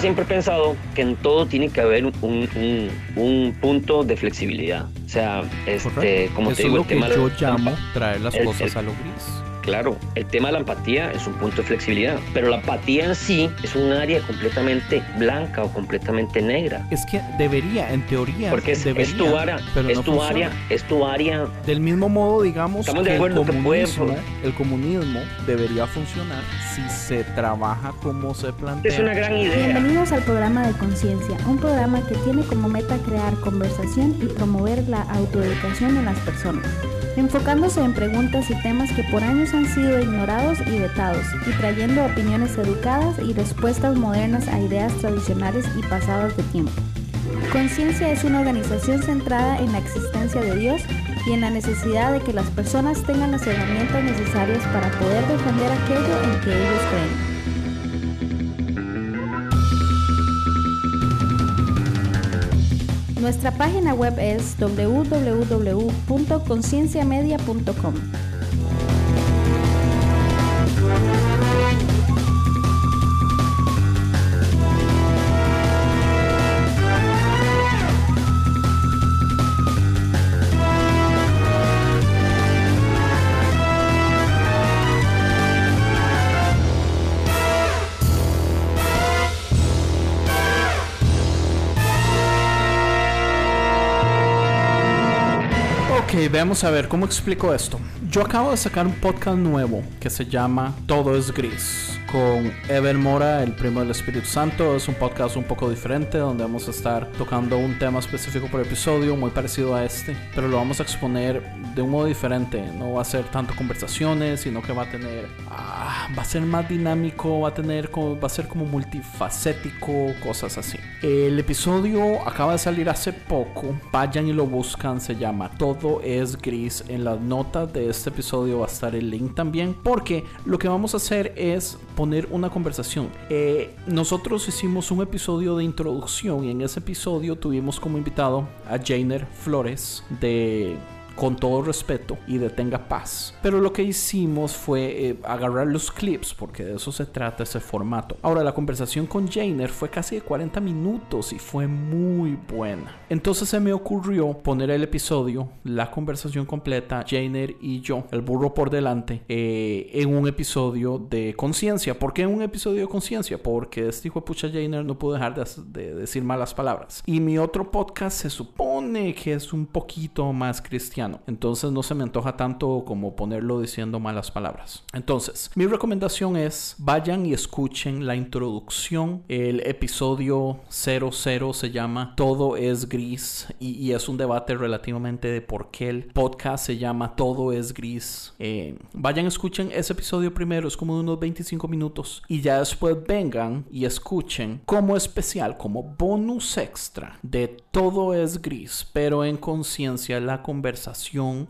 siempre he pensado que en todo tiene que haber un, un- un punto de flexibilidad. O sea, este, Correcto. como Eso te es digo, lo el que tema de yo la- llamo traer las el- cosas el- a lo gris. Claro, el tema de la empatía es un punto de flexibilidad, pero la empatía en sí es un área completamente blanca o completamente negra. Es que debería, en teoría, Porque es, debería, es tu área, pero es no tu funciona. área, es tu área Del mismo modo, digamos Estamos que de el acuerdo que puede- comunismo, el comunismo debería funcionar si se trabaja como se plantea. es una gran idea. Bienvenidos al programa de Conciencia, un programa que tiene como meta crear conversación y promover la autoeducación en las personas, enfocándose en preguntas y temas que por años han sido ignorados y vetados, y trayendo opiniones educadas y respuestas modernas a ideas tradicionales y pasadas de tiempo. Conciencia es una organización centrada en la existencia de Dios y en la necesidad de que las personas tengan las herramientas necesarias para poder defender aquello en que ellos creen. Nuestra página web es www.concienciamedia.com. veamos a ver cómo explico esto. Yo acabo de sacar un podcast nuevo que se llama Todo es Gris con Ever Mora, el primo del Espíritu Santo. Es un podcast un poco diferente donde vamos a estar tocando un tema específico por episodio, muy parecido a este, pero lo vamos a exponer de un modo diferente. No va a ser tanto conversaciones, sino que va a tener, ah, va a ser más dinámico, va a tener, va a ser como multifacético, cosas así. El episodio acaba de salir hace poco. Vayan y lo buscan. Se llama Todo es gris. En las notas de este episodio va a estar el link también. Porque lo que vamos a hacer es poner una conversación. Eh, nosotros hicimos un episodio de introducción y en ese episodio tuvimos como invitado a Jainer Flores de con todo respeto y de tenga paz. Pero lo que hicimos fue eh, agarrar los clips, porque de eso se trata ese formato. Ahora, la conversación con Jainer fue casi de 40 minutos y fue muy buena. Entonces se me ocurrió poner el episodio, la conversación completa, Jainer y yo, el burro por delante, eh, en un episodio de conciencia. ¿Por qué en un episodio de conciencia? Porque este hijo de pucha Jainer no pudo dejar de, de decir malas palabras. Y mi otro podcast se supone que es un poquito más cristiano. Entonces no se me antoja tanto como ponerlo diciendo malas palabras. Entonces, mi recomendación es vayan y escuchen la introducción. El episodio 00 se llama Todo es gris y, es un debate relativamente de por qué el podcast se llama Todo es gris. Eh, vayan, escuchen ese episodio primero, es como de unos 25 minutos y ya después vengan y escuchen como especial, como bonus extra de Todo es gris, pero en conciencia la conversación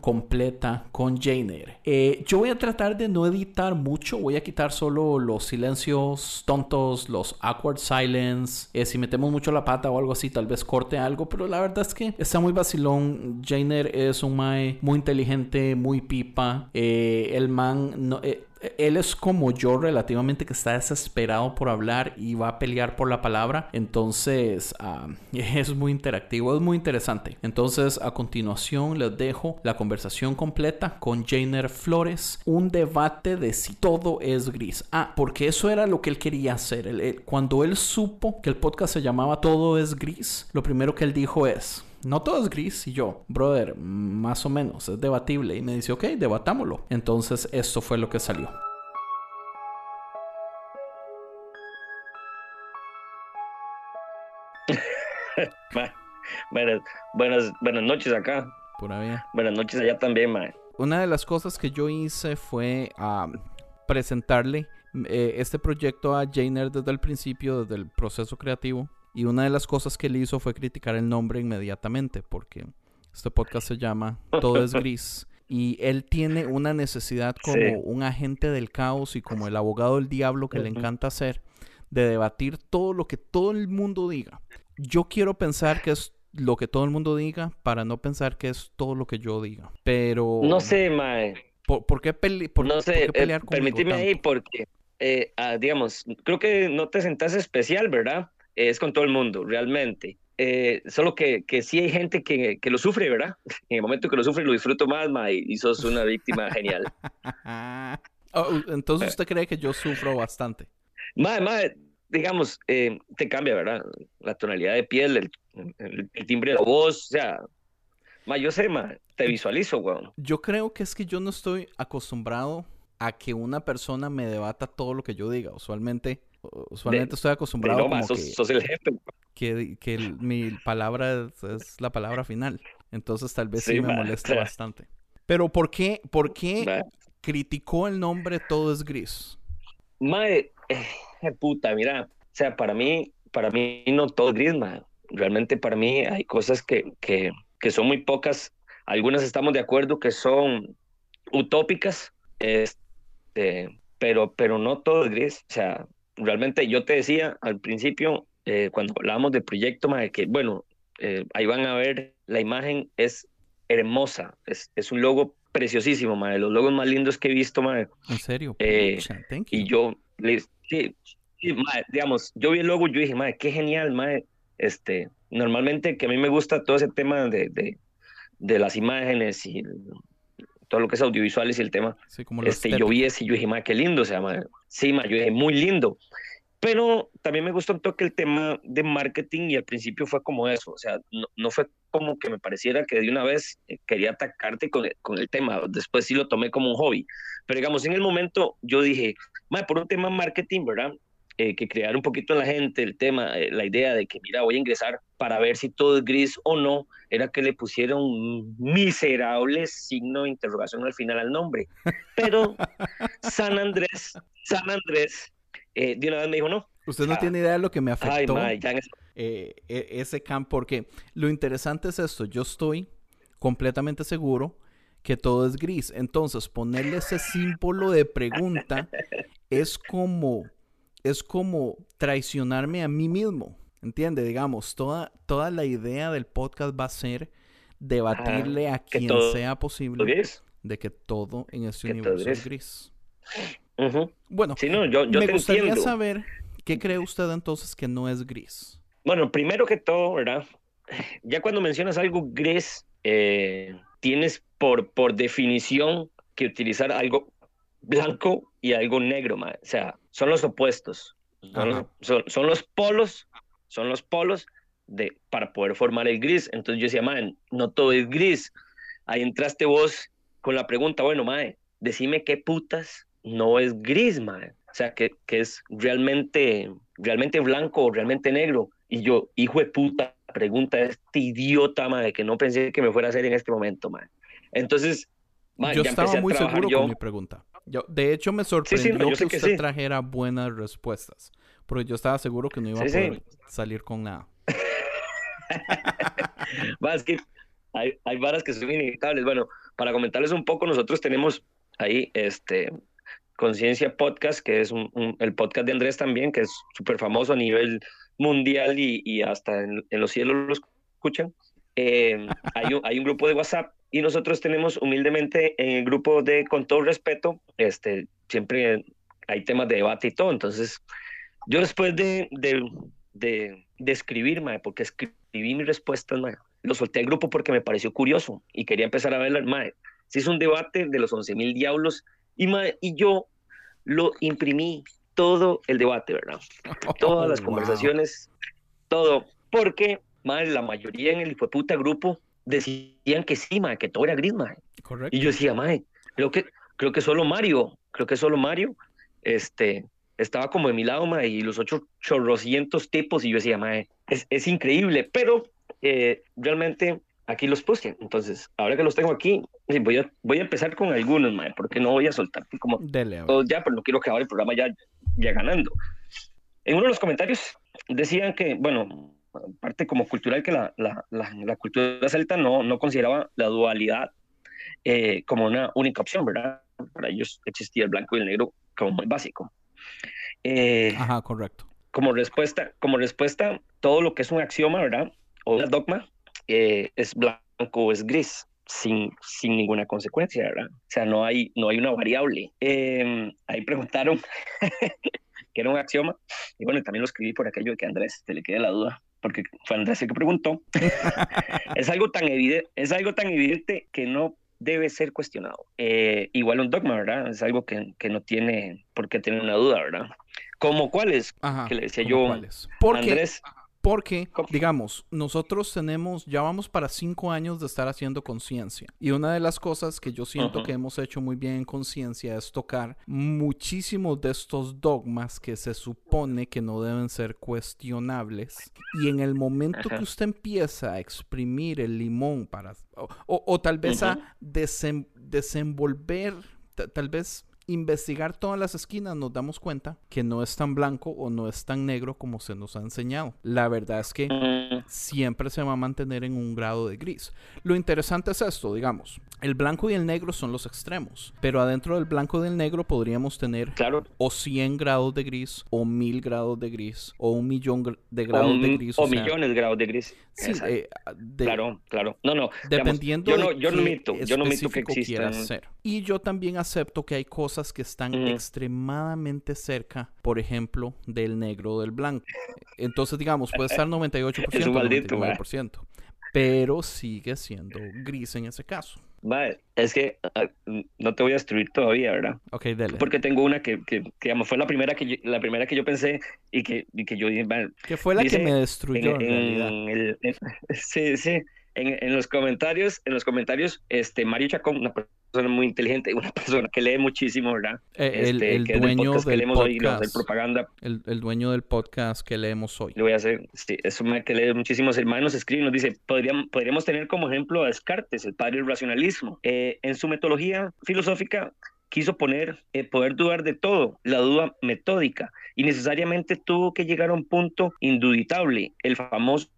completa con Jainer. Eh, yo voy a tratar de no editar mucho, voy a quitar solo los silencios tontos, los awkward silence. Eh, si metemos mucho la pata o algo así, tal vez corte algo, pero la verdad es que está muy vacilón. Jainer es un mae muy inteligente, muy pipa. Eh, el man no, eh, él es como yo relativamente que está desesperado por hablar y va a pelear por la palabra. Entonces uh, es muy interactivo, es muy interesante. Entonces a continuación les dejo la conversación completa con Jainer Flores. Un debate de si todo es gris. Ah, porque eso era lo que él quería hacer. Cuando él supo que el podcast se llamaba Todo es gris, lo primero que él dijo es... No todo es gris y yo, brother, más o menos, es debatible. Y me dice, ok, debatámoslo. Entonces esto fue lo que salió. buenas, buenas, buenas noches acá. Pura vida. Buenas noches allá también, mae. Una de las cosas que yo hice fue um, presentarle eh, este proyecto a Jainer desde el principio, desde el proceso creativo. Y una de las cosas que él hizo fue criticar el nombre inmediatamente, porque este podcast se llama Todo es Gris. y él tiene una necesidad como Sí. un agente del caos y como el abogado del diablo que le encanta hacer, de debatir todo lo que todo el mundo diga. Yo quiero pensar que es lo que todo el mundo diga para no pensar que es todo lo que yo diga. Pero... No sé, mae. ¿Por, por qué, pele- por- no por sé, qué eh, pelear conmigo permíteme ahí porque, eh, ah, digamos, creo que no te sentás especial, ¿verdad? Es con todo el mundo, realmente. Eh, solo que, que sí hay gente que, que lo sufre, ¿verdad? En el momento que lo sufre lo disfruto más, ma, y, y sos una víctima genial. Oh, entonces usted cree que yo sufro bastante. Mae, mae, digamos, eh, te cambia, ¿verdad? La tonalidad de piel, el, el- el timbre de la voz, o sea, ma, yo sé, ma, te visualizo, weón. Yo creo que es que yo no estoy acostumbrado a que una persona me debata todo lo que yo diga. Usualmente, usualmente estoy acostumbrado sos, que, sos el jefe. que, que el- mi palabra es, es la palabra final. Entonces tal vez sí, Sí, me molesta bastante. Pero ¿por qué, por qué criticó el nombre Todo es Gris? Mae, eh, puta, mira, o sea, para mí, para mí no todo es gris, mae. Realmente para mí hay cosas que, que, que son muy pocas. Algunas estamos de acuerdo que son utópicas, este, pero, pero no todo es gris. O sea, realmente yo te decía al principio, eh, cuando hablábamos del proyecto, mae, que bueno, eh, ahí van a ver, la imagen es hermosa, es, es un logo preciosísimo, mae, de los logos más lindos que he visto, mae. En serio. Eh, Pucha, thank you. Y yo, le, sí, sí, digamos, yo vi el logo y yo dije, madre, qué genial, madre. Este, normalmente que a mí me gusta todo ese tema de, de, de las imágenes y todo lo que es audiovisuales y el tema. Sí, como Este, yo vi ese y yo dije, madre, qué lindo, o sea, madre. Sí, madre, yo dije, muy lindo. Pero también me gustó un toque el tema de marketing y al principio fue como eso, o sea, no, no fue como que me pareciera que de una vez eh, quería atacarte con, con el tema, después sí lo tomé como un hobby, pero digamos, en el momento yo dije, "Mae, por un tema marketing, ¿verdad? Eh, que crear un poquito en la gente el tema, eh, la idea de que, mira, voy a ingresar para ver si todo es gris o no, era que le pusieron un miserable signo de interrogación al final al nombre. Pero San Andrés, San Andrés, eh, de una vez me dijo, no, Usted no Ah. tiene idea de lo que me afectó ese- eh, e- ese camp, porque lo interesante es esto, yo estoy completamente seguro que todo es gris, entonces ponerle ese símbolo de pregunta es como, es como traicionarme a mí mismo, ¿entiende? Digamos, toda, toda la idea del podcast va a ser debatirle a quien todo sea posible gris. de que todo en este Que universo es es gris. Bueno, Sí, no, yo, yo me te gustaría entiendo. saber qué cree usted entonces que no es gris. Bueno, primero que todo, ¿verdad? Ya cuando mencionas algo gris, eh, tienes por, por definición que utilizar algo blanco y algo negro, ma. O sea, son los opuestos. Son los, son, son los polos, son los polos de, para poder formar el gris. Entonces yo decía, man, no todo es gris. Ahí entraste vos con la pregunta, bueno, mae, decime qué putas no es gris, mae. O sea, que, que es realmente, realmente blanco o realmente negro. Y yo, hijo de puta, pregunta a este idiota, mae, que no pensé que me fuera a hacer en este momento, mae. Entonces, mae, yo ya estaba empecé a muy trabajar seguro yo. con mi pregunta. Yo, de hecho, me sí, sorprendió no, que sé que usted sí. trajera buenas respuestas. Porque yo estaba seguro que no iba Sí, a sí. poder salir con nada. Es que hay, hay varas que son inevitables. Bueno, para comentarles un poco, nosotros tenemos ahí este Conciencia Podcast, que es un- un- el podcast de Andrés también, que es súper famoso a nivel mundial y, y hasta en, en los cielos lo escuchan. Eh, hay, un, hay un grupo de WhatsApp y nosotros tenemos humildemente en el grupo de Con todo respeto, este, siempre hay temas de debate y todo. Entonces, yo después de, de, de, de escribir, mae, porque escribí mis respuestas, mae, lo solté al grupo porque me pareció curioso y quería empezar a verlas, mae. Se hizo un debate de los 11 mil diablos y, mae, y yo lo imprimí todo el debate, ¿verdad? Todas las conversaciones, todo, porque, mae, la mayoría en el puta grupo decían que sí, mae, que todo era gris, mae. Correcto. Y yo decía, mae, creo que, creo que solo Mario, creo que solo Mario, este, estaba como de mi lado, mae, y los ocho chorrocientos tipos, y yo decía, mae, es, es increíble, pero eh, realmente aquí los puse. Entonces, ahora que los tengo aquí, voy a, voy a empezar con algunos, mae, porque no voy a soltar como Dele, todos ya, pero no quiero acabar el programa ya, ya ganando. En uno de los comentarios decían que, bueno, parte como cultural, que la, la, la, la cultura celta no, no consideraba la dualidad eh, como una única opción, ¿verdad? Para ellos existía el blanco y el negro como muy básico. Eh, Ajá, correcto. como respuesta, como respuesta, todo lo que es un axioma, ¿verdad? O un dogma, eh, es blanco o es gris, sin, sin ninguna consecuencia, ¿verdad? O sea, no hay, no hay una variable. Eh, ahí preguntaron que era un axioma, y bueno, también lo escribí por aquello de que Andrés te le quede la duda, porque fue Andrés el que preguntó. es, algo tan evidente, es algo tan evidente que no debe ser cuestionado. Eh, igual un dogma, ¿verdad? Es algo que, que no tiene por qué tener una duda, ¿verdad? Como cuáles, Ajá. que le decía ¿cómo yo, cuáles? Porque, Andrés, porque, digamos, nosotros tenemos, ya vamos para cinco años de estar haciendo conciencia. Y una de las cosas que yo siento que hemos hecho muy bien en conciencia es tocar muchísimos de estos dogmas que se supone que no deben ser cuestionables. Y en el momento que usted empieza a exprimir el limón para, o, o- o tal vez a desem- desenvolver, ta- tal vez investigar todas las esquinas, nos damos cuenta que no es tan blanco o no es tan negro como se nos ha enseñado. La verdad es que mm, siempre se va a mantener en un grado de gris. Lo interesante es esto, digamos, el blanco y el negro son los extremos, pero adentro del blanco y del negro podríamos tener claro, o 100 grados de gris, o 1000 grados de gris, o un millón de grados o, de gris. o sea, millones de grados de gris. Sí, eh, de- claro, claro. No, no. digamos, Dependiendo yo de no, yo no qué mito, yo no mito que existan. ser. Y yo también acepto que hay cosas que están extremadamente cerca, por ejemplo, del negro o del blanco. Entonces, digamos, puede estar 98%, Es un maldito, ¿verdad? 99%, pero sigue siendo gris en ese caso. Vale, es que ah, no te voy a destruir todavía, ¿verdad? Ok, dele. Porque tengo una que, que, que, digamos, fue la primera que yo, la primera que yo pensé y que, y que yo dije, vale, Que fue la dice que me destruyó en, en, realidad. en el, sí, sí. En, en los comentarios, en los comentarios, este Mario Chacón, una persona muy inteligente, una persona que lee muchísimo, ¿verdad? Eh, el, Este, el que es del dueño podcast que del leemos hoy, le voy a hacer podcast, propaganda, el, el dueño del podcast que leemos hoy. le voy a hacer, sí, es un que lee muchísimos hermanos, escribe y nos dice, podríamos, podríamos tener como ejemplo a Descartes, el padre del racionalismo. Eh, en su metodología filosófica quiso poner eh, poder dudar de todo, la duda metódica, y necesariamente tuvo que llegar a un punto induditable, el famoso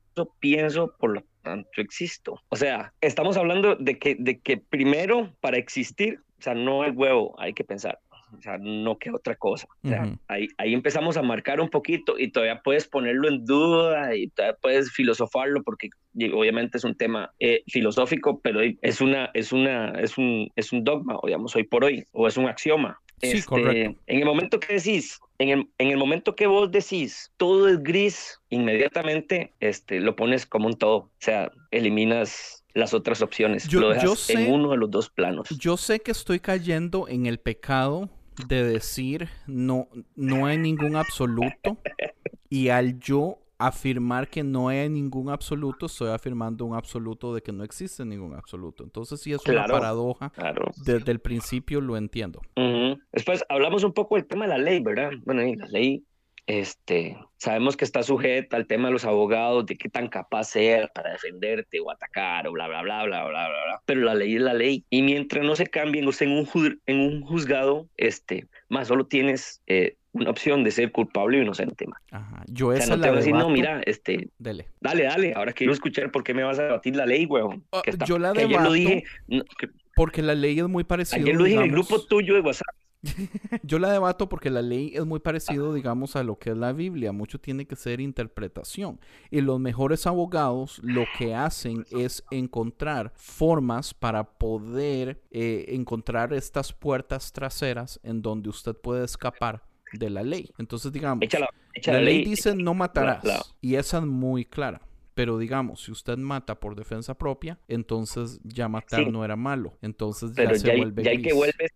pienso, por lo tanto existo. O sea, estamos hablando de que, de que primero para existir, o sea, no el huevo, hay que pensar. O sea, no que otra cosa. O sea, Ujú. ahí, ahí empezamos a marcar un poquito y todavía puedes ponerlo en duda y todavía puedes filosofarlo porque obviamente es un tema eh, filosófico, pero es una, es una, es un, es un dogma, digamos, hoy por hoy, o es un axioma. Sí, Este, correcto. En el momento que decís, en el, en el momento que vos decís todo es gris, inmediatamente este, lo pones como un todo. O sea, eliminas las otras opciones. Yo- lo dejas yo sé- en uno de los dos planos. Yo sé que estoy cayendo en el pecado de decir no, no hay ningún absoluto y al yo afirmar que no hay ningún absoluto, estoy afirmando un absoluto de que no existe ningún absoluto. Entonces sí es una Claro. paradoja. Claro. Desde el principio lo entiendo. Ujú. Después hablamos un poco del tema de la ley, ¿verdad? Bueno, y la ley, este, sabemos que está sujeta al tema de los abogados, de qué tan capaz sea para defenderte o atacar o bla, bla, bla, bla, bla, bla, bla. Pero la ley es la ley. Y mientras no se cambien, usted en un, en un juzgado, este, más solo tienes eh, una opción de ser culpable o inocente, ma. Ajá. Yo O sea, esa no te voy a decir, no, mira, este, Dele. dale, dale, ahora quiero escuchar por qué me vas a debatir la ley, huevón. Ah, Que está- yo la que ayer debato lo dije, no, que Porque la ley es muy parecida. ayer lo dije en el grupo tuyo de WhatsApp. Yo la debato porque la ley es muy parecido, digamos, a lo que es la Biblia. Mucho tiene que ser interpretación. Y los mejores abogados lo que hacen es encontrar formas para poder eh, encontrar estas puertas traseras en donde usted puede escapar de la ley. Entonces, digamos, Echa la, echa la la ley ley. dice no matarás. la- Y esa es muy clara. Pero digamos, si usted mata por defensa propia, entonces ya matar Sí. no era malo. Entonces ya se ya, vuelve ya hay que gris. vuelve,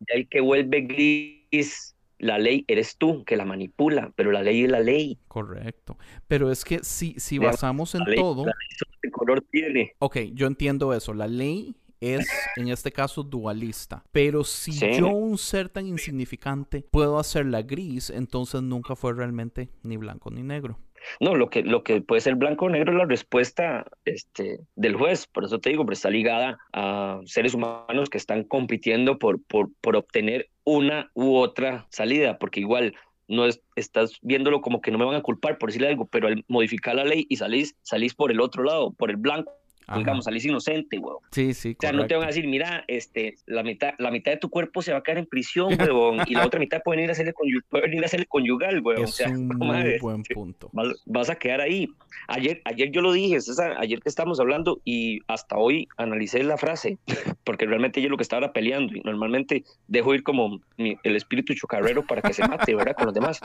ya hay que vuelve gris. La ley eres tú que la manipula, pero la ley es la ley. Correcto. Pero es que si, si basamos en La ley, todo, la ley solo qué color tiene. ok, yo entiendo eso. La ley es, en este caso, dualista. Pero si Sí. yo, un ser tan insignificante, puedo hacerla gris, entonces nunca fue realmente ni blanco ni negro. No, lo que, lo que puede ser blanco o negro es la respuesta este, del juez. Por eso te digo, pero está ligada a seres humanos que están compitiendo por, por, por obtener una u otra salida, porque igual no es, estás viéndolo como que no me van a culpar por decirle algo, pero al modificar la ley y salís, salís por el otro lado, por el blanco. Digamos, salís inocente, huevón. Sí, sí, O sea, no te van a decir, mira, este, la mitad, la mitad de tu cuerpo se va a quedar en prisión, huevón, y la otra mitad puede venir a hacerle, conyu- puede venir a hacerle conyugal. O Es sea, un ¿cómo muy buen punto. vas, vas a quedar ahí. Ayer, ayer yo lo dije, César, ayer que estábamos hablando y hasta hoy analicé la frase, porque realmente yo lo que estaba peleando y normalmente dejo ir como mi- el espíritu chocarrero para que se mate, ¿verdad? Con los demás.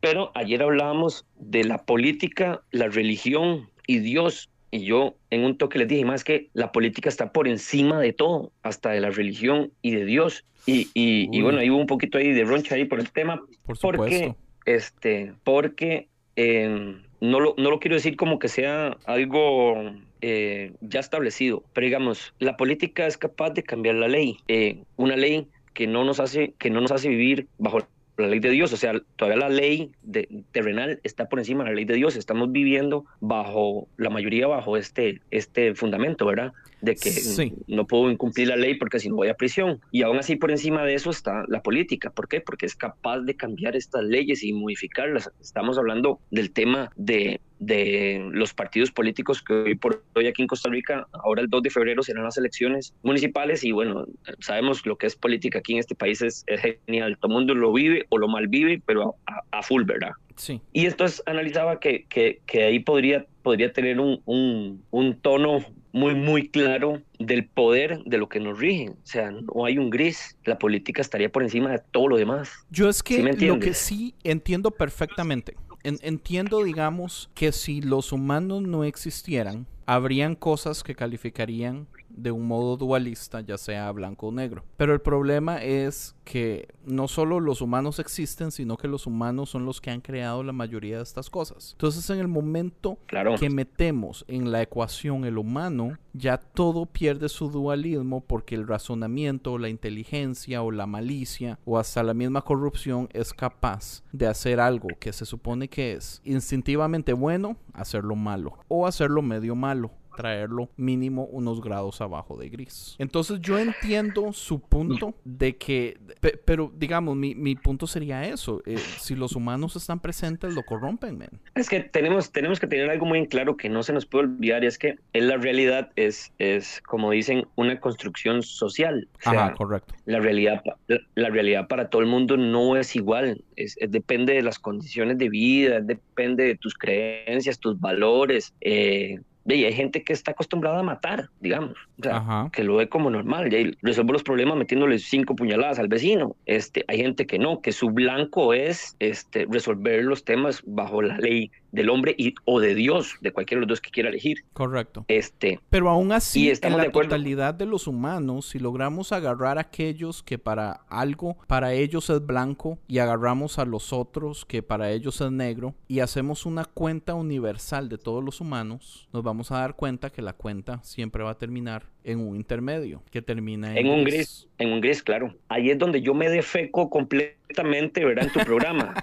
Pero ayer hablábamos de la política, la religión y Dios. Y yo en un toque les dije, más que la política está por encima de todo, hasta de la religión y de Dios. Y, y, y bueno, ahí hubo un poquito ahí de roncha ahí por el tema, Por porque, este, porque eh, no, lo, no lo quiero decir como que sea algo eh, ya establecido, pero digamos, la política es capaz de cambiar la ley, eh, una ley que no nos hace, que no nos hace vivir bajo la ley de Dios, o sea, todavía la ley de, terrenal está por encima de la ley de Dios, estamos viviendo bajo, la mayoría bajo este, este fundamento, ¿verdad? De que Sí. no puedo incumplir la ley porque si no voy a prisión. Y aún así por encima de eso está la política. ¿Por qué? Porque es capaz de cambiar estas leyes y modificarlas. Estamos hablando del tema de, de los partidos políticos que hoy por hoy aquí en Costa Rica, ahora el 2 de febrero serán las elecciones municipales y bueno, sabemos lo que es política aquí en este país es, es genial. Todo el mundo lo vive o lo mal vive, pero a, a full, ¿verdad? Sí. Y entonces analizaba que, que, que ahí podría, podría tener un, un, un tono muy, muy claro del poder de lo que nos rige. O sea, no hay un gris. La política estaría por encima de todo lo demás. Yo es ¿Sí que lo que sí entiendo perfectamente. En- entiendo, digamos, que si los humanos no existieran, habrían cosas que calificarían de un modo dualista, ya sea blanco o negro. Pero el problema es que no solo los humanos existen, sino que los humanos son los que han creado la mayoría de estas cosas. Entonces, en el momento Claro. que metemos en la ecuación el humano, ya todo pierde su dualismo porque el razonamiento, o la inteligencia o la malicia o hasta la misma corrupción es capaz de hacer algo que se supone que es instintivamente bueno, hacerlo malo o hacerlo medio malo traerlo mínimo unos grados abajo de gris. Entonces yo entiendo su punto de que, pe- pero digamos, mi, mi punto sería eso, eh, si los humanos están presentes, lo corrompen, man. Es que tenemos, tenemos que tener algo muy en claro que no se nos puede olvidar y es que en la realidad es, es, como dicen, una construcción social. O sea, Ajá, correcto. la realidad, la, la realidad para todo el mundo no es igual. Es, es- depende de las condiciones de vida, depende de tus creencias, tus valores. eh, y hay gente que está acostumbrada a matar, digamos, o sea, Ajá. que lo ve como normal, y ahí resuelve los problemas metiéndole cinco puñaladas al vecino. Este, hay gente que no, que su blanco es este, resolver los temas bajo la ley del hombre y, o de Dios, de cualquiera de los dos que quiera elegir. Correcto. Este, Pero aún así, Y en la de totalidad de los humanos, si logramos agarrar a aquellos que para algo, para ellos es blanco, y agarramos a los otros que para ellos es negro, y hacemos una cuenta universal de todos los humanos, nos vamos a dar cuenta que la cuenta siempre va a terminar en un intermedio, que termina en, En un gris, en un gris, claro. Ahí es donde yo me defeco completamente, ¿verdad? En tu programa.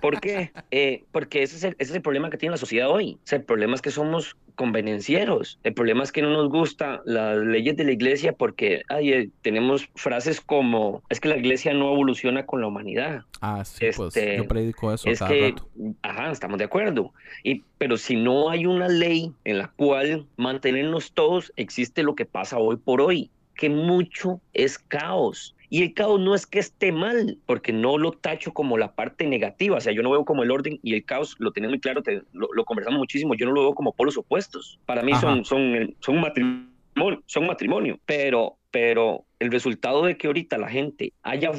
¿Por qué? Eh, porque ese es, el, ese es el problema que tiene la sociedad hoy. O sea, el problema es que somos convenencieros. El problema es que no nos gustan las leyes de la iglesia porque ay, eh, tenemos frases como, es que la iglesia no evoluciona con la humanidad. Ah, sí, pues Este, yo predico eso es cada que, rato. ajá, estamos de acuerdo. Y, pero si no hay una ley en la cual mantenernos todos, existe lo que pasa hoy por hoy, que mucho es caos. Y el caos no es que esté mal, porque no lo tacho como la parte negativa. O sea, yo no veo como el orden y el caos, lo tenés muy claro, te- lo, lo conversamos muchísimo, yo no lo veo como polos opuestos. Para mí Ajá. son, son, son un matrimonio, son matrimonio. Pero, pero el resultado de que ahorita la gente haya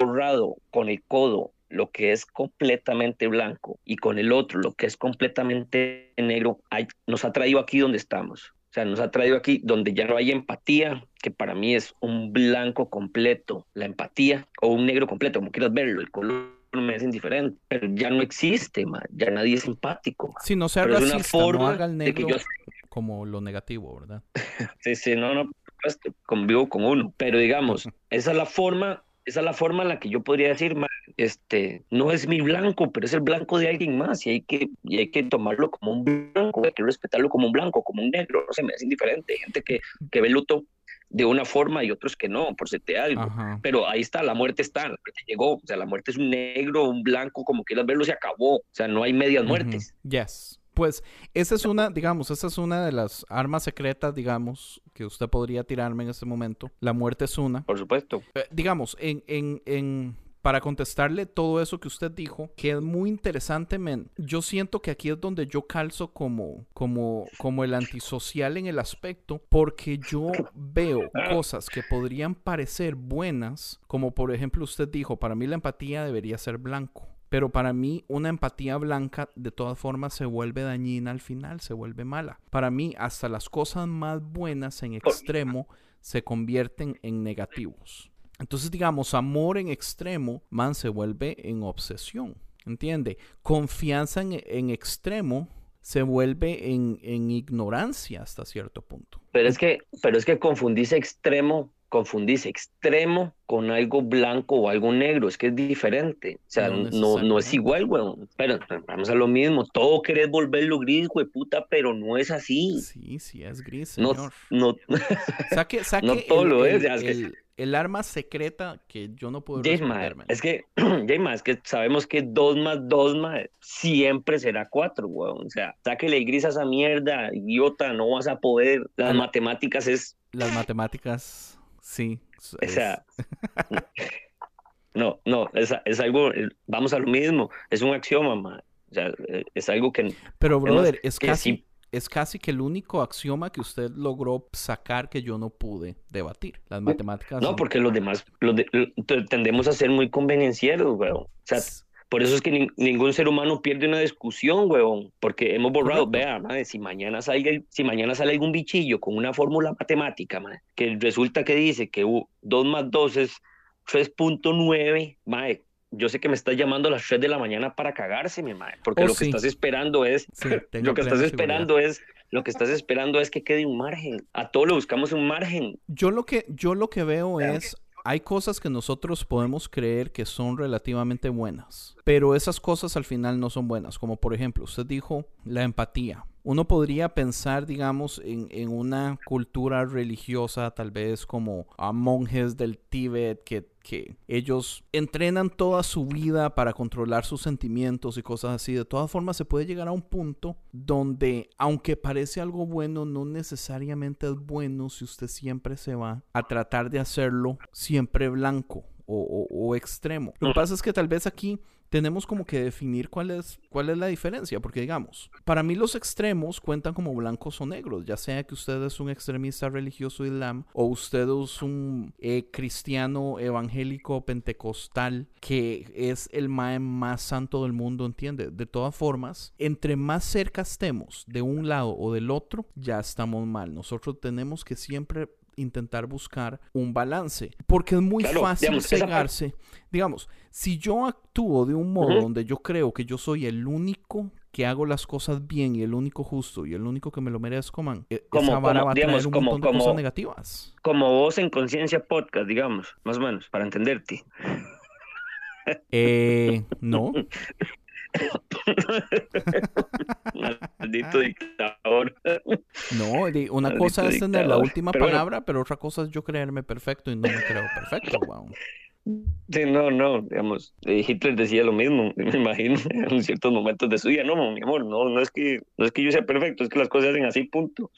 borrado con el codo lo que es completamente blanco y con el otro lo que es completamente negro, hay- nos ha traído aquí donde estamos. Sea, nos ha traído aquí donde ya no hay empatía, que para mí es un blanco completo, la empatía, o un negro completo, como quieras verlo, el color me es indiferente, pero ya no existe, man, ya nadie es empático. Si no sea es una racista, no forma haga el de que negro yo como lo negativo, ¿verdad? Sí, sí, no, no, convivo con uno, pero digamos, esa es la forma, esa es la forma en la que yo podría decir, "Ma, este, no es mi blanco, pero es el blanco de alguien más y hay que, y hay que tomarlo como un blanco, hay que respetarlo como un blanco, como un negro, no sé, me es indiferente, hay gente que, que ve luto de una forma y otros que no, por serte algo. Ajá. Pero ahí está, la muerte está, la muerte llegó, o sea, la muerte es un negro, un blanco, como quieras verlo, se acabó, o sea, no hay medias muertes. Yes. Pues esa es una, digamos, esa es una de las armas secretas, digamos, que usted podría tirarme en este momento. La muerte es una. Por supuesto. Eh, digamos, en, en, en, para contestarle todo eso que usted dijo, que es muy interesante, men. Yo siento que aquí es donde yo calzo como, como, como el antisocial en el aspecto, porque yo veo cosas que podrían parecer buenas, como por ejemplo usted dijo, para mí la empatía debería ser blanco. Pero para mí una empatía blanca de todas formas se vuelve dañina al final, se vuelve mala. Para mí hasta las cosas más buenas en extremo se convierten en negativos. Entonces digamos, amor en extremo, man, se vuelve en obsesión. ¿Entiende? Confianza en, en extremo se vuelve en, en, ignorancia hasta cierto punto. Pero es que, pero es que confundís extremo confundís extremo con algo blanco o algo negro, es que es diferente, o sea, no, no, es igual, weón, pero vamos a lo mismo, todo querés volverlo gris, güey, puta, pero no es así. Sí, sí, es gris, señor. No, no, saque, saque no todo el, lo el, es, el, el, arma secreta que yo no puedo Jayma, es que, Jayma, es que sabemos que 2 más 2 más siempre será 4, weón, o sea, sáquele gris a esa mierda, idiota, no vas a poder, las matemáticas es... Las matemáticas... Sí. O sea, no, no, es, es, algo, vamos a lo mismo, es un axioma, man. O sea, es algo que... Pero, brother, es casi, sí, es casi que el único axioma que usted logró sacar que yo no pude debatir. Las matemáticas... No, son... porque los demás los de, tendemos a ser muy convenencieros, güey. O sea, por eso es que ni, ningún ser humano pierde una discusión, weón, porque hemos borrado, vea, madre, si mañana sale, si mañana sale algún bichillo con una fórmula matemática, madre, que resulta que dice que 2 más 2 es 3.9, madre, yo sé que me estás llamando a las 3 de la mañana para cagarse, mi madre, porque Oh, lo que estás esperando es, Sí, lo que estás seguridad. esperando es, lo que estás esperando es que quede un margen. A todo le buscamos un margen. Yo lo que, yo lo que veo es, hay cosas que nosotros podemos creer que son relativamente buenas, pero esas cosas al final no son buenas. Como por ejemplo, usted dijo la empatía. Uno podría pensar, digamos, en, en una cultura religiosa, tal vez como a monjes del Tíbet, que, que ellos entrenan toda su vida para controlar sus sentimientos y cosas así. De todas formas, se puede llegar a un punto donde, aunque parece algo bueno, no necesariamente es bueno si usted siempre se va a tratar de hacerlo siempre blanco o, extremo. Lo que pasa es que tal vez aquí tenemos como que definir cuál es, cuál es la diferencia, porque digamos, para mí los extremos cuentan como blancos o negros, ya sea que usted es un extremista religioso islam o usted es un eh, cristiano evangélico pentecostal que es el mae más santo del mundo, ¿entiende? De todas formas, entre más cerca estemos de un lado o del otro, ya estamos mal. Nosotros tenemos que siempre intentar buscar un balance. Porque es muy Claro, fácil digamos, esa cegarse. Digamos, si yo actúo de un modo donde yo creo que yo soy el único que hago las cosas bien y el único justo y el único que me lo merezco, man, e- Como- esa vara como, va a digamos, traer un como- montón de cosas negativas. Como vos en Conciencia Podcast, digamos, más o menos, para entenderte. Eh, no. Maldito dictador. No, una Maldito cosa es tener la última Pero bueno. palabra, pero otra cosa es yo creerme perfecto y no me creo perfecto, wow. Sí, no, no, digamos, Hitler decía lo mismo, me imagino, en ciertos momentos de su vida, no, mi amor, no, no es que, no es que yo sea perfecto, es que las cosas se hacen así, punto.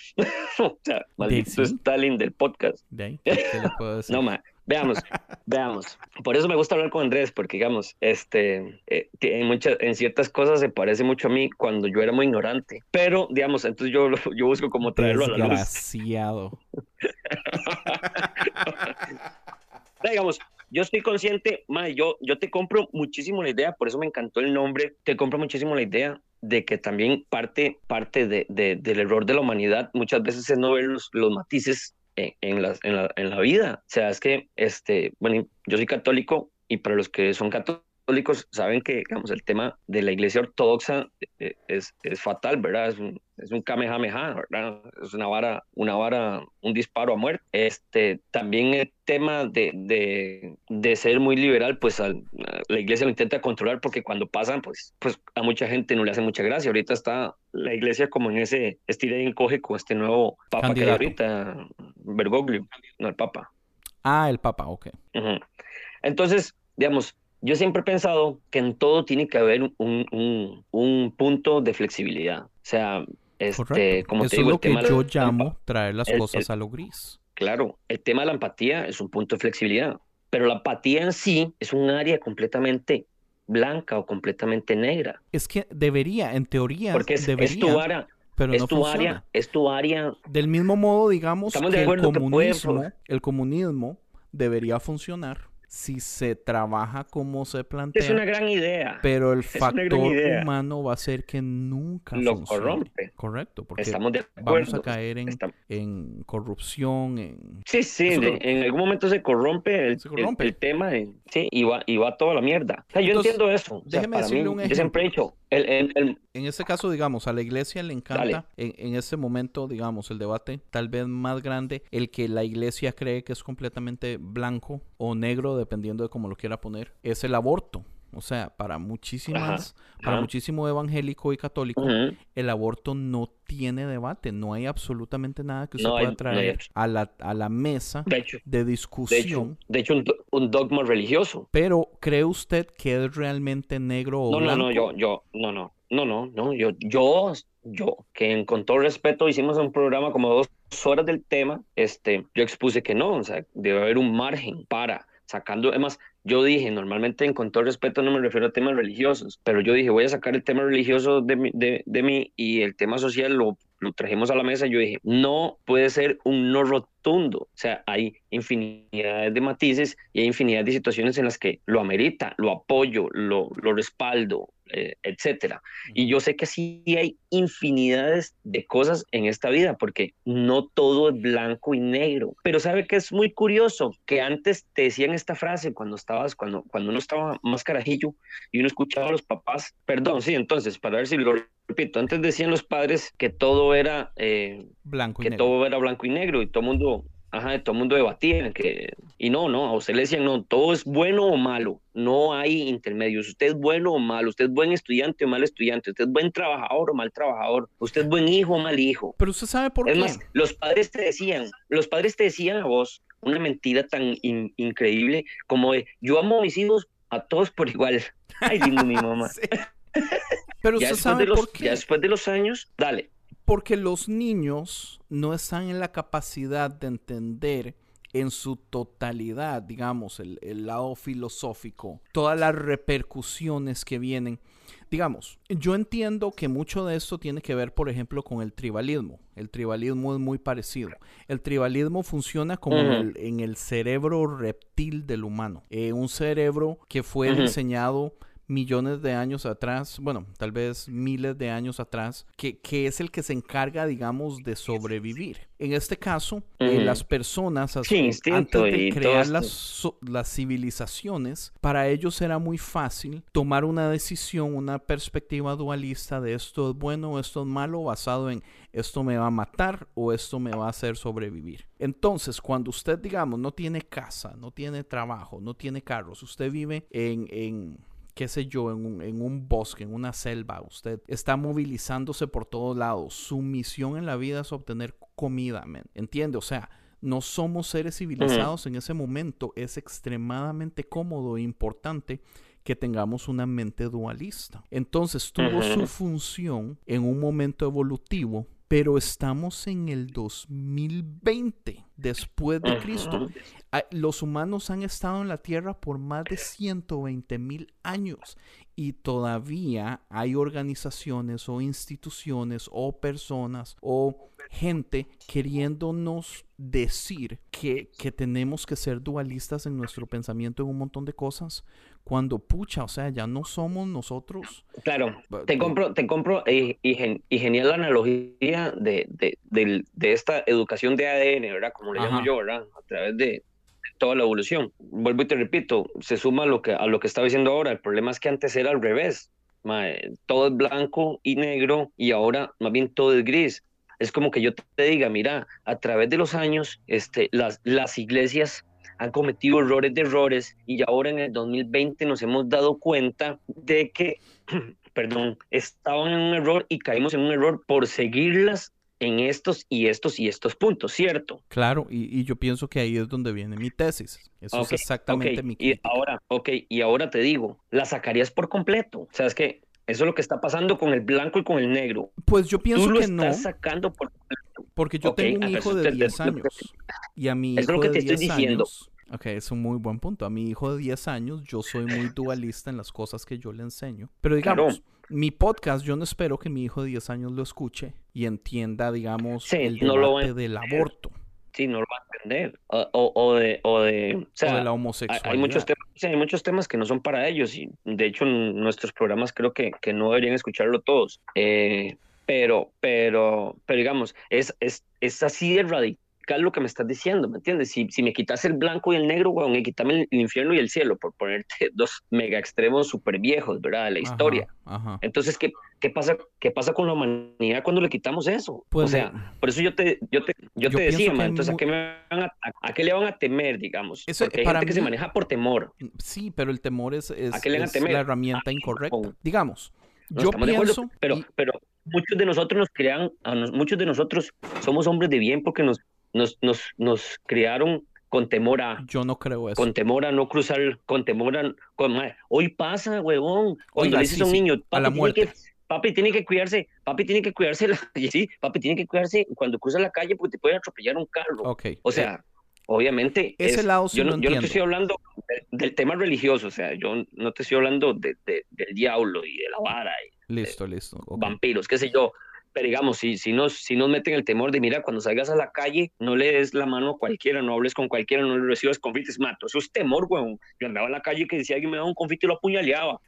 o sea, maldito sí. Stalin del podcast. De ahí, ¿qué qué le puedo decir? No, ma, veamos, veamos. Por eso me gusta hablar con Andrés, porque digamos, este, eh, en, muchas, en ciertas cosas se parece mucho a mí cuando yo era muy ignorante, pero digamos, entonces yo, yo busco como traerlo a la luz. Desgraciado. digamos, yo estoy consciente, ma, yo, yo te compro muchísimo la idea, por eso me encantó el nombre, te compro muchísimo la idea de que también parte, parte de, de- del error de la humanidad muchas veces es no ver los, los matices en, en, en la, en la vida. O sea, es que, este, bueno, yo soy católico y para los que son católicos saben que, digamos, el tema de la iglesia ortodoxa eh, es, es fatal, ¿verdad? Es un, es un kamehameha, ¿verdad? Es una vara, una vara, un disparo a muerte. Este, también el tema de, de, de ser muy liberal, pues al- la iglesia lo intenta controlar porque cuando pasan, pues, pues a mucha gente no le hace mucha gracia. Ahorita está la iglesia como en ese estira y encoge con este nuevo papa que hay Candidato. ahorita, Bergoglio, no el papa. Ah, el papa, ok. Ujú. Entonces, digamos, yo siempre he pensado que en todo tiene que haber un, un- un punto de flexibilidad. sea, este, Correcto. como Eso te digo, es lo el que tema yo la- llamo traer las el- cosas el- a lo gris. Claro, el tema de la empatía es un punto de flexibilidad, pero la empatía en sí es un área completamente blanca o completamente negra, Es que debería, en teoría, porque es, es debería, tu área, pero es no tu funciona. área, es tu área, Del mismo modo, digamos Estamos de que el que comunismo, flu- el comunismo debería funcionar si se trabaja como se plantea, es una gran idea, pero el es factor humano va a ser que nunca Lo funcione. corrompe. Correcto, porque estamos de vamos a caer en, corrupción, en... Sí, sí, Eso de- lo- en algún momento se corrompe el, Se el- corrompe. el tema, sí, y va, y va toda la mierda. O sea, yo entiendo eso. O sea, déjeme decirle mí, un yo siempre he dicho, el, el- el- En este caso, digamos, a la iglesia le encanta, en, en este momento, digamos, el debate tal vez más grande, el que la iglesia cree que es completamente blanco o negro, dependiendo de cómo lo quiera poner, es el aborto. O sea, para muchísimas, para ajá. muchísimo evangélico y católico, el aborto no tiene debate, no hay absolutamente nada que usted No pueda no traer hay- a, la, a la mesa de hecho, de de discusión. hecho, de hecho un, un dogma religioso. Pero, ¿cree usted que es realmente negro o No, no, blanco? no, yo, yo, no, no, no, no, no, yo, yo, yo, que en- con todo respeto hicimos un programa como dos horas del tema, este, yo expuse que no, o sea, debe haber un margen para sacando, además, yo dije, normalmente en con todo respeto no me refiero a temas religiosos, pero yo dije, voy a sacar el tema religioso de mí, de, de mí y el tema social lo, lo trajimos a la mesa, yo dije, no puede ser un no rotundo, o sea, hay infinidad de matices y hay infinidad de situaciones en las que lo amerita, lo apoyo, lo, lo respaldo, eh, etcétera. Y yo sé que sí hay infinidades de cosas en esta vida, porque no todo es blanco y negro. Pero sabe que es muy curioso que antes te decían esta frase cuando estabas, cuando, cuando uno estaba más carajillo y uno escuchaba a los papás, perdón, sí, entonces, para ver si lo repito, antes decían los padres que todo era, eh, Blanco y que negro. todo era blanco y negro y todo mundo, ajá, todo mundo debatía que, y no, no, a usted le decían, no, todo es bueno o malo, no hay intermedios, usted es bueno o malo, usted es buen estudiante o mal estudiante, usted es buen trabajador o mal trabajador, usted es buen hijo o mal hijo. Pero usted sabe por Es qué. más, los padres te decían, los padres te decían a vos una mentira tan in- increíble como de, yo amo a mis hijos a todos por igual. Ay, lindo mi mamá. Sí. Pero Ya usted sabe los, por qué. ya después de los años, dale. Porque los niños no están en la capacidad de entender en su totalidad, digamos, el, el lado filosófico, todas las repercusiones que vienen. Digamos, yo entiendo que mucho de esto tiene que ver, por ejemplo, con el tribalismo. El tribalismo es muy parecido. El tribalismo funciona como en, el, en el cerebro reptil del humano. Eh, un cerebro que fue diseñado millones de años atrás, bueno, tal vez miles de años atrás, que, que es el que se encarga, digamos, de sobrevivir. En este caso, eh, las personas, as- Sí, antes de crear las, so- las civilizaciones, para ellos era muy fácil tomar una decisión, una perspectiva dualista de esto es bueno o esto es malo, basado en esto me va a matar o esto me va a hacer sobrevivir. Entonces, cuando usted, digamos, no tiene casa, no tiene trabajo, no tiene carros, usted vive en, en qué sé yo, en un, en un bosque, en una selva, usted está movilizándose por todos lados. Su misión en la vida es obtener comida, men. ¿entiende? O sea, no somos seres civilizados en ese momento. Es extremadamente cómodo e importante que tengamos una mente dualista. Entonces tuvo su función en un momento evolutivo, pero estamos en el 2020, después de Cristo. Los humanos han estado en la Tierra por más de 120 mil años y todavía hay organizaciones o instituciones o personas o gente queriéndonos decir que, que tenemos que ser dualistas en nuestro pensamiento en un montón de cosas cuando pucha, o sea, ya no somos nosotros. Claro, te compro, te compro y, y gen- y genial la analogía de, de, de esta educación de ADN, ¿verdad? Como le llamo yo, ¿verdad? A través de toda la evolución. Vuelvo y te repito, se suma a lo que, a lo que estaba diciendo ahora. El problema es que antes era al revés. mae, todo es blanco y negro y ahora más bien todo es gris. Es como que yo te diga, mira, a través de los años, este, las, las iglesias han cometido errores de errores y ahora en el 2020 nos hemos dado cuenta de que, perdón, estaban en un error y caímos en un error por seguirlas en estos y estos y estos puntos, ¿cierto? Claro, y, y yo pienso que ahí es donde viene mi tesis. Eso es exactamente mi y crítica. ahora, ok, y ahora te digo, la sacarías por completo. O sea, es que Eso es lo que está pasando con el blanco y con el negro. Pues yo pienso Tú lo que no, estás sacando por... porque yo tengo un hijo de te- 10 te- años. Y a mi Eso es hijo lo que de te estoy 10 diciendo. años. Ok, es un muy buen punto. A mi hijo de 10 años, yo soy muy dualista en las cosas que yo le enseño. Pero Claro. Mi podcast, yo no espero que mi hijo de 10 años lo escuche y entienda, digamos, Sí, el no lo debate del aborto Sí, no lo va a entender. O, o- o de... O de, o sea, de la homosexualidad. Hay muchos, temas, sí, hay muchos temas que no son para ellos y de hecho en nuestros programas creo que, que no deberían escucharlo todos. Eh, pero, pero, pero digamos, es, es, es así de radical lo que me estás diciendo, ¿me entiendes? Si, si me quitas el blanco y el negro, weón, y quítame el, el infierno y el cielo, por ponerte dos mega extremos súper viejos, ¿verdad? De la Ajá, historia. Ajá. Entonces, ¿qué, qué, pasa, ¿qué pasa con la humanidad cuando le quitamos eso? Pues o sea, por eso yo te, yo te, yo Yo te pienso decía, man, entonces, ¿a qué, me van a, a- qué le van a temer, digamos? Eso, Porque hay para gente que se mí- maneja por temor. Sí, pero el temor es, es, ¿A qué le van a es temer? la herramienta incorrecta. con- Digamos, No yo de acuerdo, pienso, pero, y- pero muchos de nosotros nos crean, muchos de nosotros somos hombres de bien porque nos, nos, nos, nos criaron con temor a, yo no creo eso. con temor a no cruzar, con temor a, con, hoy pasa, huevón, cuando le dices sí, a un niño, a papi, tiene que, papi tiene que cuidarse, papi tiene que cuidarse, la, sí, papi tiene que cuidarse cuando cruza la calle porque te puede atropellar un carro. Ok. O eh, sea, obviamente. ese es- lado sí yo, no, yo no te estoy hablando de- del tema religioso, o sea, yo no te estoy hablando de, de- del diablo y de la vara y listo, listo. vampiros, qué sé yo. Pero digamos, si, si, nos, si nos meten el temor de, mira, cuando salgas a la calle, no le des la mano a cualquiera, no hables con cualquiera, no le recibas confites, mato. Eso es temor, weón. Yo andaba en la calle que decía alguien me daba un confite y lo apuñaleaba. O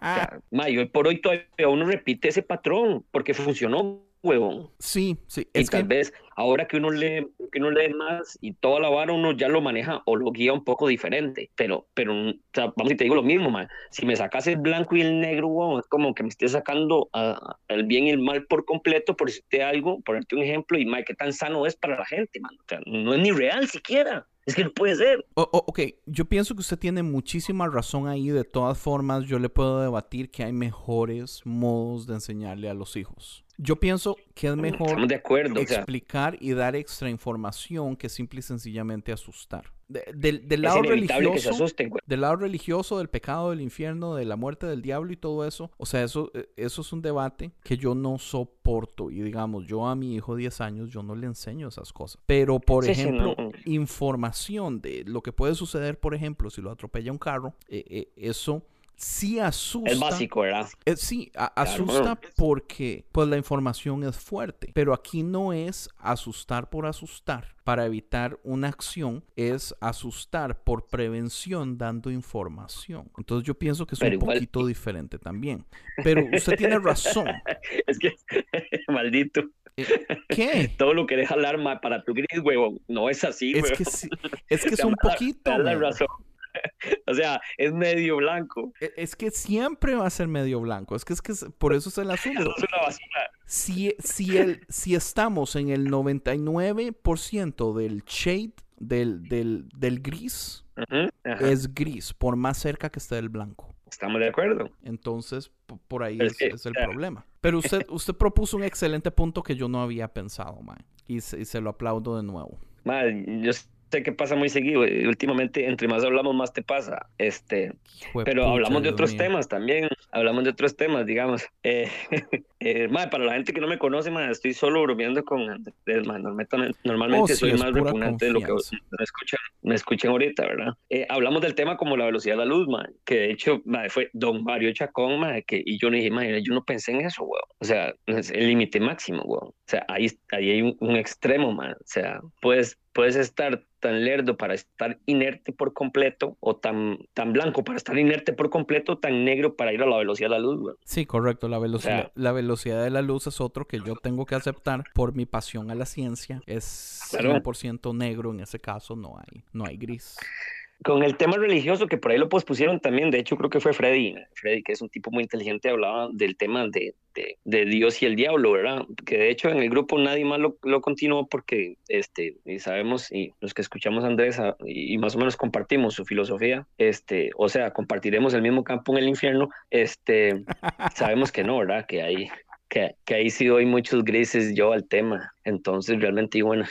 sea, ma, y hoy por hoy todavía uno repite ese patrón porque funcionó, huevón. Sí, sí. Y tal que vez ahora que uno lee, que uno lee más y toda la vara uno ya lo maneja o lo guía un poco diferente. Pero, pero o sea, vamos y te digo lo mismo, man. Si me sacas el blanco y el negro, weón, es como que me estés sacando ah, el bien y el mal por completo, por decirte algo, ponerte un ejemplo, y man, qué tan sano es para la gente, man. O sea, no es ni real siquiera. Es que no puede ser. O- o- ok, yo pienso que usted tiene muchísima razón ahí. De todas formas, yo le puedo debatir que hay mejores modos de enseñarle a los hijos. Yo pienso que es mejor Estamos de acuerdo. O sea, explicar y dar extra información que simple y sencillamente asustar. De- del, lado religioso, asusten, del lado religioso, del pecado, del infierno, de la muerte del diablo y todo eso, o sea, eso, eh, eso es un debate que yo no soporto. Y digamos, yo a mi hijo de 10 años, yo no le enseño esas cosas. Pero, por Sí, sí, ejemplo, no. información de lo que puede suceder, por ejemplo, si lo atropella un carro, eh, eh, eso sí asusta. Es básico, ¿verdad? Eh, sí, a- Claro. asusta porque pues la información es fuerte, pero aquí no es asustar por asustar para evitar una acción, es asustar por prevención dando información. Entonces yo pienso que es Pero un igual- poquito diferente también. Pero usted tiene razón. Es que, maldito. Eh, ¿Qué? Todo lo que deja alarma para tu gris, huevón. No es así, Es huevón. que sí, es que es un poquito. da la razón. O sea, es medio blanco. E- Es que siempre va a ser medio blanco. Es que es que es- por eso es el asunto. Eso es una basura. Si, si, el, si estamos en el 99% del shade, del, del, del gris, es gris, por más cerca que esté del blanco. Estamos de acuerdo. Entonces, por ahí es, el problema. Pero usted, usted propuso un excelente punto que yo no había pensado, man. Y se, y se lo aplaudo de nuevo. Mal, yo sé que pasa muy seguido. y Últimamente, entre más hablamos, más te pasa. Este, pero pucha, hablamos de Dios otros mío. temas también. Hablamos de otros temas, digamos. Eh, eh, mae, para la gente que no me conoce, mae, estoy solo bromeando con Andrés. Normalmente, normalmente Oh, sí, soy más repugnante de lo que me escuchan, me escuchan ahorita, ¿verdad? Eh, hablamos del tema como la velocidad de la luz, mae, que de hecho mae, fue Don Mario Chacón, mae, que, y yo le dije, mae, yo no pensé en eso, weón. O sea, es el límite máximo, weón. O sea, ahí, ahí hay un, un extremo, mae. O sea, puedes, puedes estar tan lerdo para estar inerte por completo o tan, tan blanco para estar inerte por completo, tan negro para ir a la velocidad de la luz. Sí, correcto. La velocidad, sea- la velocidad de la luz es otro que yo tengo que aceptar por mi pasión a la ciencia. Es Claro. 100% negro en ese caso, no hay, no hay gris. Con el tema religioso, que por ahí lo pospusieron también, de hecho creo que fue Freddy, Freddy, que es un tipo muy inteligente, hablaba del tema de, de, Dios y el diablo, ¿verdad? Que de hecho en el grupo nadie más lo, lo continuó porque, este, y sabemos, y los que escuchamos a Andrés, a- y, más o menos compartimos su filosofía, este, o sea, compartiremos el mismo campo en el infierno, este, sabemos que no, ¿verdad? Que ahí, que, ahí sí doy muchos grises yo al tema, entonces realmente, bueno,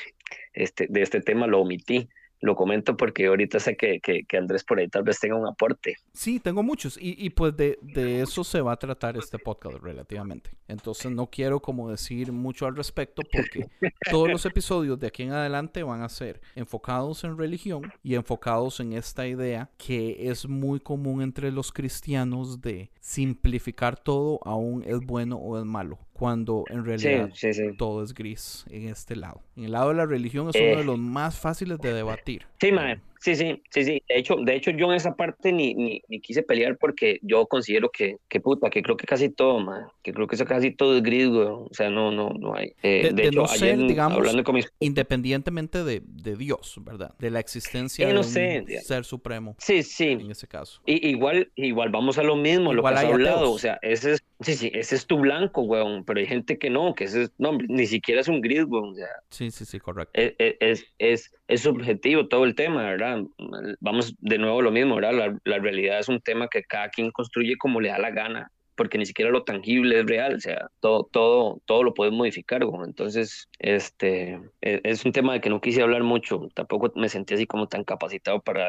este, de este tema lo omití lo comento porque ahorita sé que, que, que Andrés por ahí tal vez tenga un aporte. Sí, tengo muchos. Y, y pues de, de, eso se va a tratar este podcast relativamente. Entonces no quiero como decir mucho al respecto porque todos los episodios de aquí en adelante van a ser enfocados en religión y enfocados en esta idea que es muy común entre los cristianos de simplificar todo a un es bueno o es malo cuando en realidad sí, sí, sí. todo es gris en este lado. En el lado de la religión es uno de Eh. los más fáciles de debatir. Sí, mae. Sí, sí, sí, sí. De hecho, de hecho yo en esa parte ni, ni, ni quise pelear porque yo considero que, que puta, que creo que casi todo, mae. Que creo que eso casi todo es gris, güey. O sea, no, no, no hay. Eh, De- de, de hecho, no ser, ayer digamos, hablando con mis... Independientemente de, de Dios, ¿verdad? De la existencia Eh, no de un ya. ser supremo Sí, sí. en ese caso. Y, igual, igual vamos a lo mismo, lo que has hablado. O sea, ese es, sí, sí, ese es tu blanco, weón. Pero hay gente que no, que ese es, no, ni siquiera es un gris, weón. O sea, Sí, sí, sí, correcto. es, es, es, es subjetivo todo el tema, ¿verdad? Vamos de nuevo a lo mismo, ¿verdad? La, la realidad es un tema que cada quien construye como le da la gana, porque ni siquiera lo tangible es real, o sea, todo, todo, todo lo puedes modificar. Entonces, este, es, es un tema de que no quise hablar mucho, tampoco me sentí así como tan capacitado para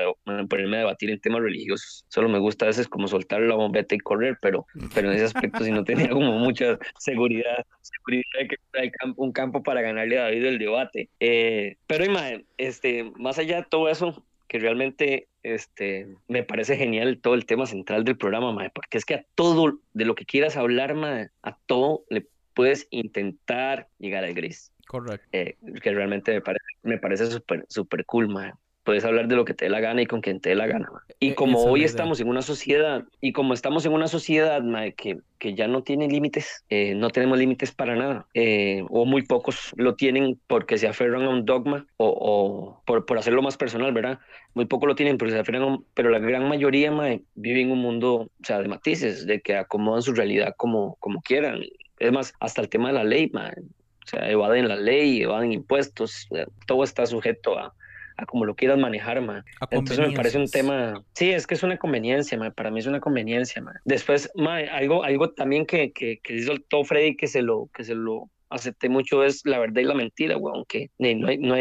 ponerme a debatir en temas religiosos, solo me gusta a veces como soltar la bombeta y correr, pero, pero en ese aspecto sí no tenía como mucha seguridad, seguridad de que hay un campo para ganarle a David el debate. Eh, pero, y, este, más allá de todo eso, que realmente este, me parece genial todo el tema central del programa, mae, porque es que a todo de lo que quieras hablar, mae, a todo le puedes intentar llegar al gris, Correcto. eh, que realmente me parece, me parece súper super cool, mae. Puedes hablar de lo que te dé la gana y con quien te dé la gana. Y E- como esa hoy estamos en una sociedad, y como estamos en una sociedad que, que ya no tiene límites, eh, no tenemos límites para nada, eh, o muy pocos lo tienen porque se aferran a un dogma o, o por, por hacerlo más personal, ¿verdad? Muy pocos lo tienen porque se aferran a un- pero la gran mayoría vive en un mundo, o sea, de matices, de que acomodan su realidad como, como quieran. Es más, hasta el tema de la ley, o sea, evaden la ley, evaden impuestos, todo está sujeto a, a como lo quieras manejar, man. A Entonces me parece un tema, sí, es que es una conveniencia, man. para mí es una conveniencia. Man. Después, man, algo, algo también que, que, que todo Freddy que se lo, que se lo acepté mucho es la verdad y la mentira, weón, que no hay, no hay, no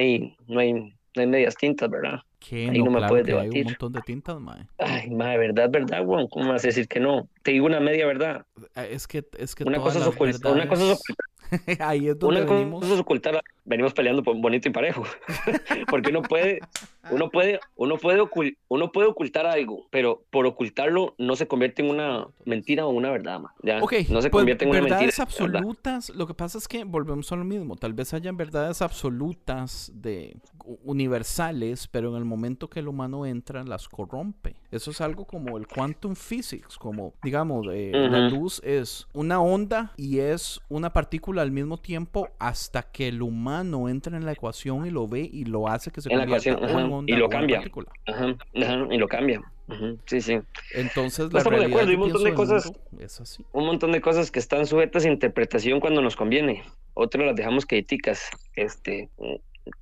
hay, no hay medias tintas, ¿verdad? Que ahí no, no me claro puedes que hay un debatir. montón de tintas, mae. Ay, madre, verdad, verdad, weón, ¿cómo vas a decir que no? Te digo una media verdad. Eh, Es que, es que Una cosa es las ocultar, una cosa es verdades- ocultar, Ahí es donde una venimos. cosa es ocultar, venimos peleando por bonito y parejo. Porque uno puede, uno puede, uno puede ocul- uno puede ocultar algo, pero por ocultarlo no se convierte en una mentira o una verdad, ma. Ya, Ok, no se pues, convierte en una mentira. verdades ¿verdad? absolutas, lo que pasa es que volvemos a lo mismo, tal vez hayan verdades absolutas de universales, pero en el momento que el humano entra las corrompe. Eso es algo como el quantum physics, como digamos, eh, la Ujú. luz es una onda y es una partícula al mismo tiempo hasta que el humano entra en la ecuación y lo ve y lo hace que se En la convierta ecuación, en ajá, onda y lo cambia. partícula. Ajá, ajá, y lo cambia. Sí, sí. Entonces No la de acuerdo, un montón de cosas- mundo es así. Un montón de cosas que están sujetas a interpretación cuando nos conviene. Otras las dejamos quietitas. Este,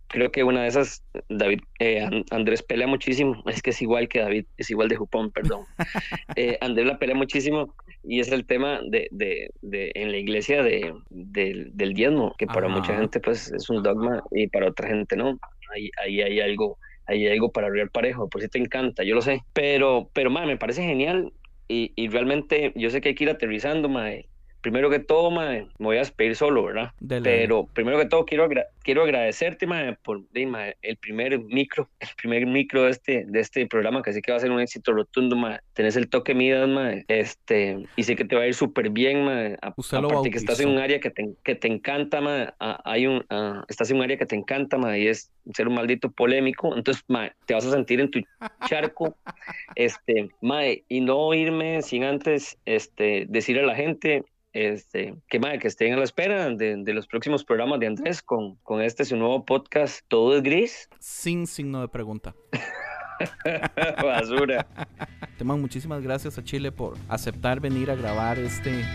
creo que una de esas, David, eh, An- Andrés pelea muchísimo. Es que es igual que David, es igual de Jupón, perdón. Eh, Andrés la pelea muchísimo y es el tema de, de, de en la iglesia de, del- del diezmo, que para Ajá. mucha gente pues es un dogma y para otra gente no. Ahí, ahí hay algo, ahí hay algo para abrir parejo, por si te encanta, yo lo sé. Pero, pero, ma, me parece genial y, y realmente yo sé que hay que ir aterrizando, mae. Primero que todo, mae, me voy a despedir solo, ¿verdad? Dele, Pero primero que todo quiero, agra- quiero agradecerte, mae, por mae, el primer micro, el primer micro de este, de este programa, que sé que va a ser un éxito rotundo, mae. Tenés el toque Midas, mae, este, y sé que te va a ir súper bien, mae. A- Usted aparte que estás en un área que te, que te encanta, mae, a- hay un, ah, estás en un área que te encanta, mae, y es ser un maldito polémico, entonces, mae, te vas a sentir en tu charco, este, mae, y no irme sin antes, este, decir a la gente, este, que, mae, que estén a la espera de, de los próximos programas de Andrés con, con este su nuevo podcast, Todo es Gris, Sin signo de pregunta. basura. Teman, muchísimas gracias a Chile por aceptar venir a grabar este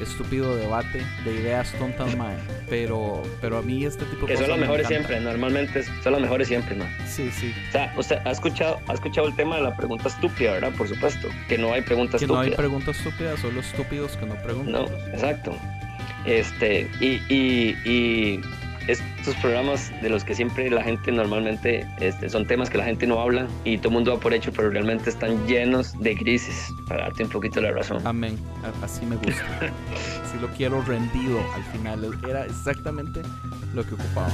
estúpido debate de ideas tontas, mae. Pero, pero a mí este tipo de Que son cosas los me mejores encanta. siempre, normalmente son los mejores siempre, ¿no? Sí, sí. O sea, usted ha escuchado, ha escuchado el tema de la pregunta estúpida, ¿verdad? Por supuesto, que no hay preguntas Que no hay estúpidas. preguntas estúpidas, solo estúpidos que no preguntan. No, exacto. Este, y, y, y estos programas de los que siempre la gente normalmente este, son temas que la gente no habla y todo el mundo va por hecho, pero realmente están llenos de grises, para darte un poquito la razón. Amén, así me gusta. así lo quiero rendido al final. Era exactamente lo que ocupaba.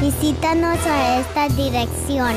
Visítanos a esta dirección